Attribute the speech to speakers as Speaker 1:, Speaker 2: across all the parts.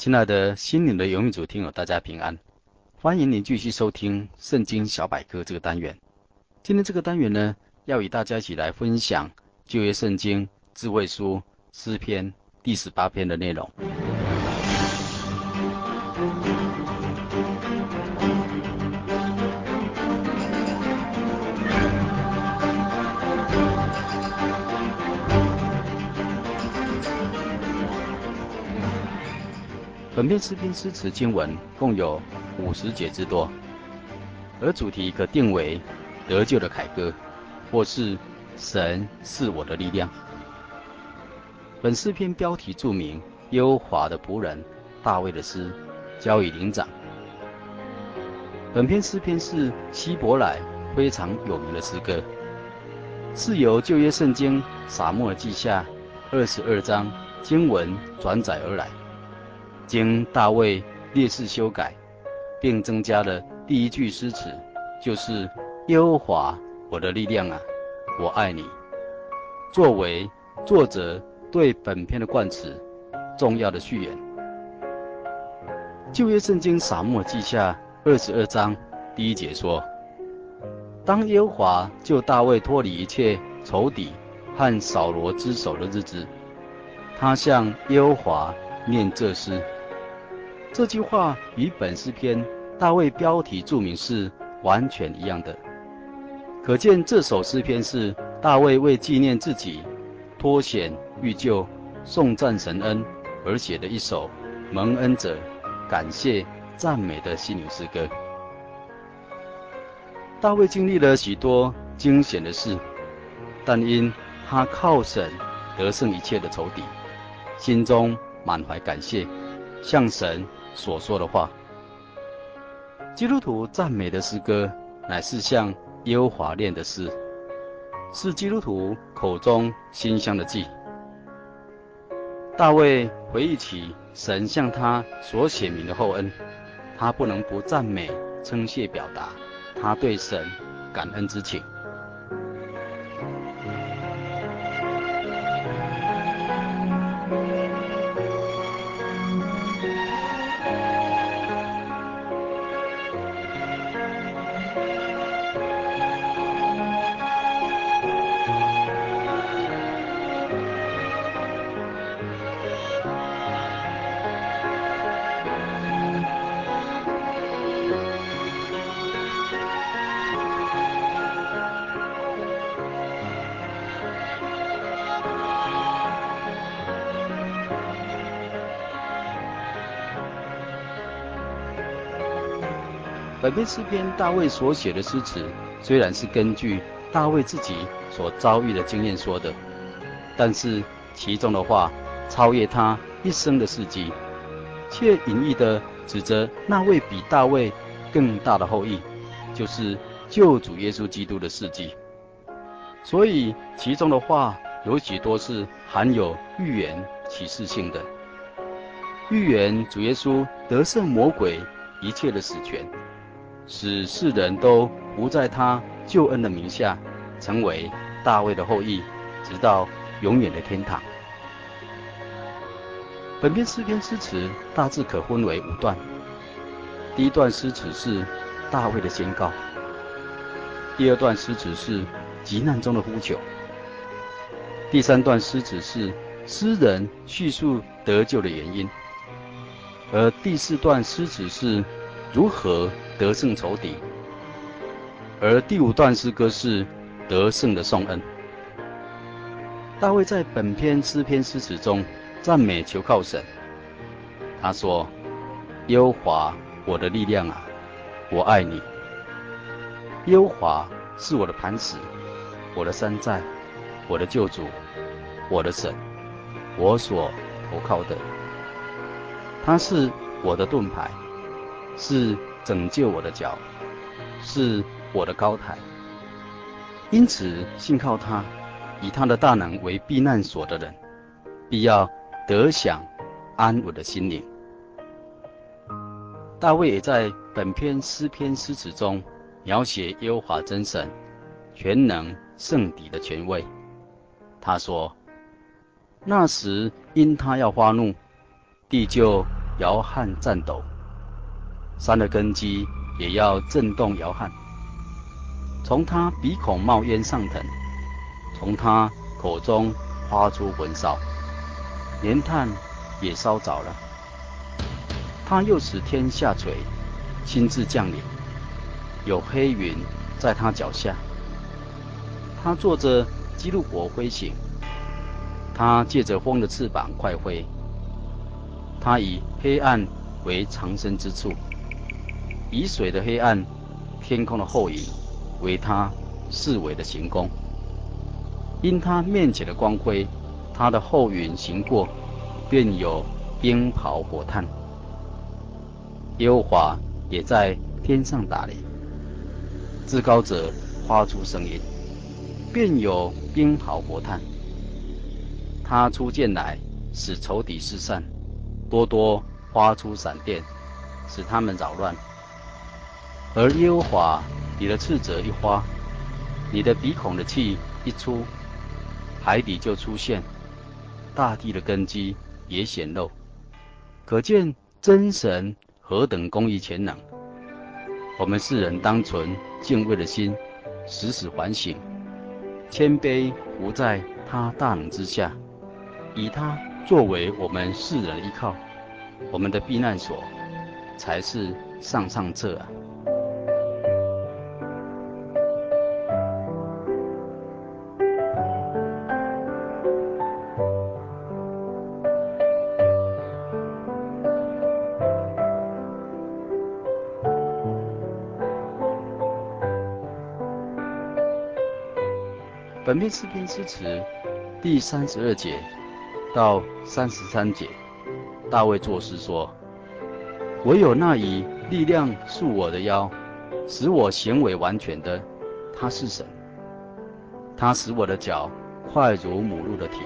Speaker 1: 亲爱的心灵的游泳组听友，大家平安！欢迎您继续收听《圣经小百科》这个单元。今天这个单元呢，要与大家一起来分享旧约圣经智慧书诗篇第十八篇的内容。本篇诗篇诗词经文共有五十节之多，而主题可定为得救的凯歌，或是神是我的力量。本诗篇标题注明优华的仆人大卫的诗，交与灵长。本篇诗篇是希伯来非常有名的诗歌，是由旧约圣经撒母耳记下二十二章经文转载而来。经大卫列式修改，并增加了第一句诗词，就是“耶和华我的力量啊，我爱你”，作为作者对本篇的冠词，重要的序言。旧约圣经撒母记下二十二章第一节说：“当耶和华救大卫脱离一切仇敌和扫罗之手的日子，他向耶和华念这诗。”这句话与本诗篇大卫标题注明是完全一样的，可见这首诗篇是大卫为纪念自己脱险遇救、颂赞神恩而写的一首蒙恩者感谢赞美的心灵诗歌。大卫经历了许多惊险的事，但因他靠神得胜一切的仇敌，心中满怀感谢，向神。所说的话，基督徒赞美的诗歌，乃是向耶和华念的诗，是基督徒口中馨香的祭。大卫回忆起神向他所显明的厚恩，他不能不赞美称谢，表达他对神感恩之情。本篇诗篇，大卫所写的诗词，虽然是根据大卫自己所遭遇的经验说的，但是其中的话超越他一生的事迹，却隐喻地指着那位比大卫更大的后裔，就是救主耶稣基督的事迹。所以其中的话有许多是含有预言启示性的，预言主耶稣得胜魔鬼一切的死权。使世人都不在他救恩的名下，成为大卫的后裔，直到永远的天堂。本篇诗篇诗词大致可分为五段。第一段诗词是大卫的宣告，第二段诗词是急难中的呼求，第三段诗词是诗人叙述得救的原因，而第四段诗词是如何得胜仇敌，而第五段诗歌是得胜的颂恩。大卫在本篇诗篇诗词中赞美求靠神。他说：“耶和华我的力量啊，我爱你，耶和华是我的磐石，我的山寨，我的救主，我的神，我所投靠的。他是我的盾牌，是拯救我的脚，是我的高台。因此，信靠他，以他的大能为避难所的人，必要得享安稳的心灵。大卫也在本篇诗篇诗词中描写耶和华真神全能圣敌的权位。他说：“那时因他要发怒，地就摇撼颤抖，山的根基也要震动摇撼。从他鼻孔冒烟上腾，从他口中发出焚烧，连炭也烧着了。”他又使天下垂，亲自降临，有黑云在他脚下。他坐着基路伯飞行，他借着风的翅膀快飞。他以黑暗为藏身之处，以水的黑暗、天空的后影为他四围的行宫。因他面前的光辉，他的后云行过，便有冰雹火炭。耶和华也在天上打雷，至高者发出声音，便有冰雹火炭。他出剑来，使仇敌四散，多多发出闪电，使他们扰乱。而耶和华，你的斥责一发，你的鼻孔的气一出，海底就出现，大地的根基也显露，可见真神。何等公义全能！我们世人当存敬畏的心，时时反省，谦卑伏在他大能之下，以他作为我们世人依靠，我们的避难所，才是上上策啊！本篇诗篇诗词第三十二节到三十三节，大卫作诗说：“唯有那以力量束我的腰，使我行为完全的，他是神。他使我的脚快如母鹿的蹄，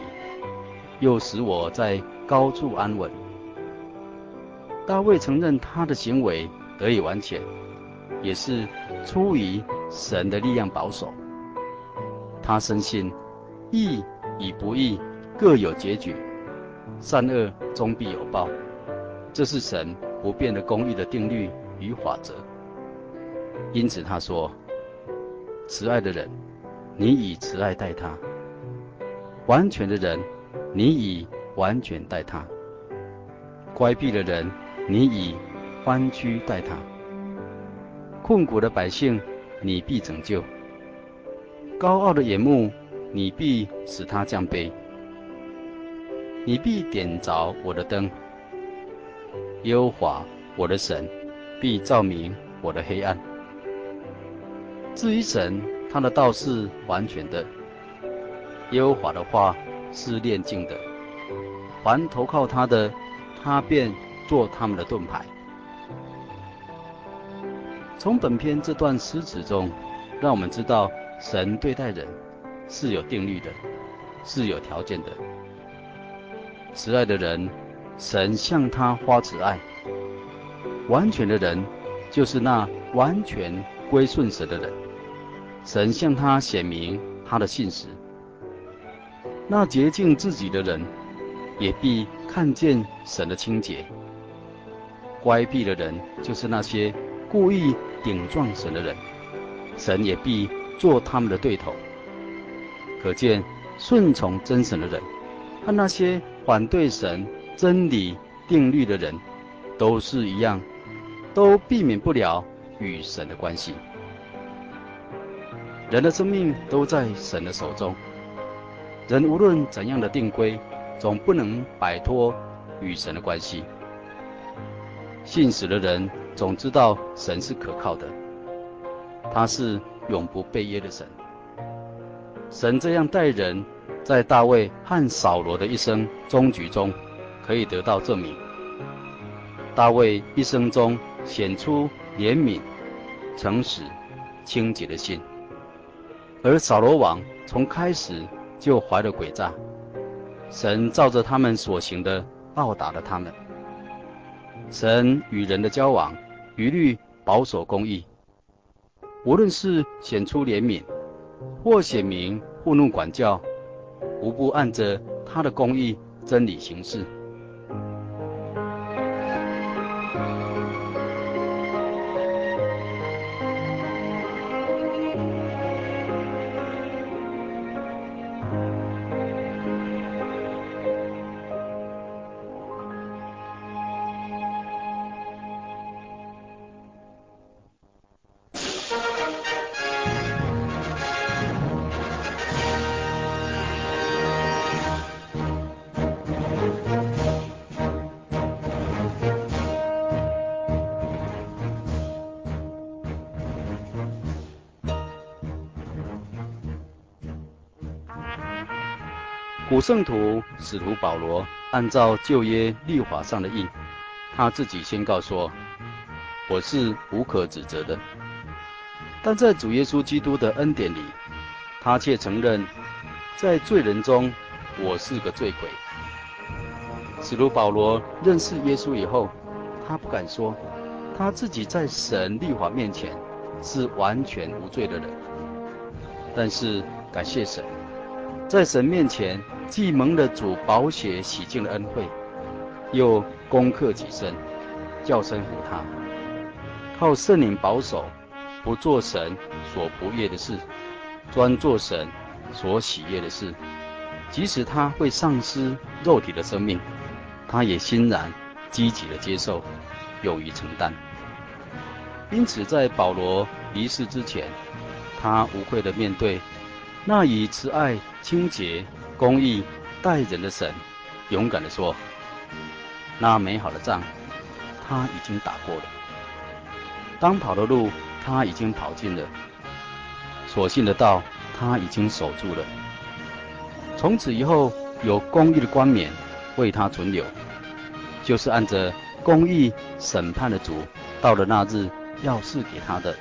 Speaker 1: 又使我在高处安稳。”大卫承认他的行为得以完全，也是出于神的力量保守。他深信，义与不义各有结局，善恶终必有报，这是神不变的公义的定律与法则。因此他说：“慈爱的人，你以慈爱待他；完全的人，你以完全待他；乖僻的人，你以弯曲待他；困苦的百姓，你必拯救。”高傲的眼目，你必使他降卑；你必点着我的灯。耶和华我的神，必照明我的黑暗。至于神，他的道是完全的；耶和华的话是炼净的。凡投靠他的，他便做他们的盾牌。从本篇这段诗词中，让我们知道。神对待人是有定律的，是有条件的。慈爱的人，神向他发慈爱；完全的人，就是那完全归顺神的人，神向他显明他的信实。那洁净自己的人，也必看见神的清洁。乖僻的人，就是那些故意顶撞神的人，神也必。做他们的对头，可见顺从真神的人和那些反对神真理定律的人，都是一样，都避免不了与神的关系。人的生命都在神的手中，人无论怎样的定规，总不能摆脱与神的关系。信使的人总知道神是可靠的。他是永不背约的神。神这样待人，在大卫和扫罗的一生终局中，可以得到证明。大卫一生中显出怜悯、诚实、清洁的心，而扫罗王从开始就怀了诡诈。神照着他们所行的报答了他们。神与人的交往，一律保守公义。无论是显出怜悯，或显明护怒管教，无不按着他的公义真理行事。古圣徒使徒保罗按照旧约律法上的义，他自己宣告说：“我是无可指责的。”但在主耶稣基督的恩典里，他却承认，在罪人中我是个罪鬼。使徒保罗认识耶稣以后，他不敢说他自己在神律法面前是完全无罪的人，但是感谢神，在神面前。既蒙了主宝血洗净的恩惠，又攻克己身，叫声服他，靠圣灵保守，不做神所不悦的事，专做神所喜悦的事。即使他会丧失肉体的生命，他也欣然积极的接受，勇于承担。因此，在保罗离世之前，他无愧的面对那以慈爱、清洁。公义待人的神，勇敢地说：“那美好的仗，他已经打过了；当跑的路，他已经跑尽了；所信的道，他已经守住了。从此以后，有公义的冠冕为他存留，就是按着公义审判的主，到了那日要赐给他的。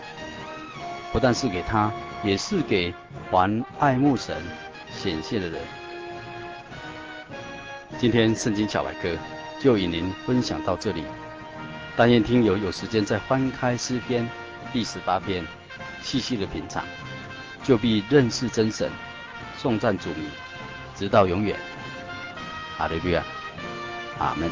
Speaker 1: 不但是给他，也是给还爱慕神显现的人。”今天圣经小百科就与您分享到这里，但愿听友有时间再翻开诗篇第十八篇，细细的品尝，就必认识真神，颂赞主名，直到永远。阿利比亚，阿
Speaker 2: 门。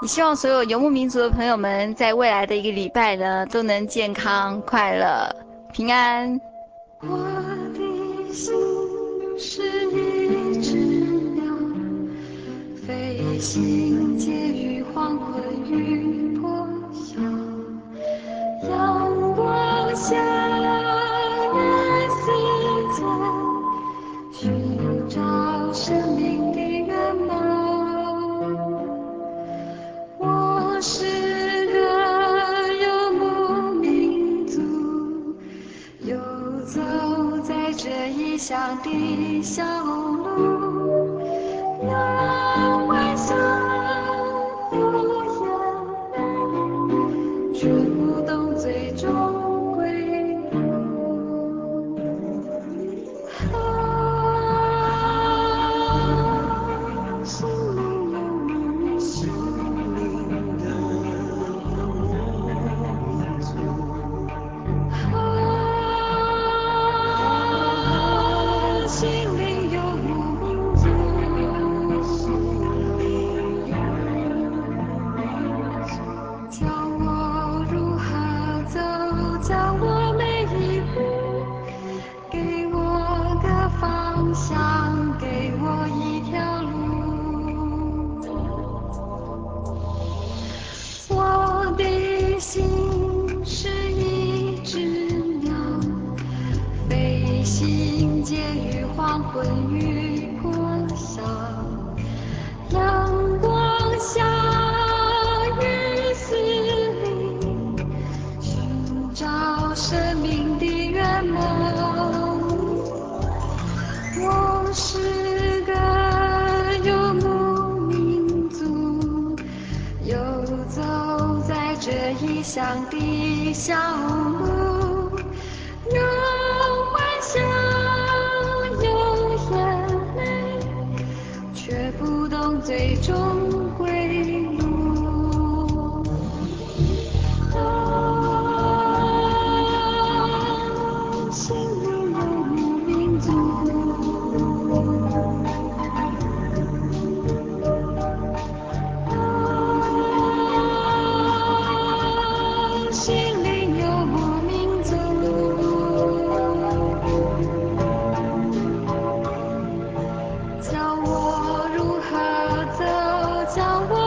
Speaker 3: 你希望所有游牧民族的朋友们，在未来的一个礼拜呢，都能健康、快乐、平安。我的心
Speaker 4: 是一只鸟，飞行结于黄昏与破晓，阳光下的世界，寻找生命。家的小路。想的小屋。早。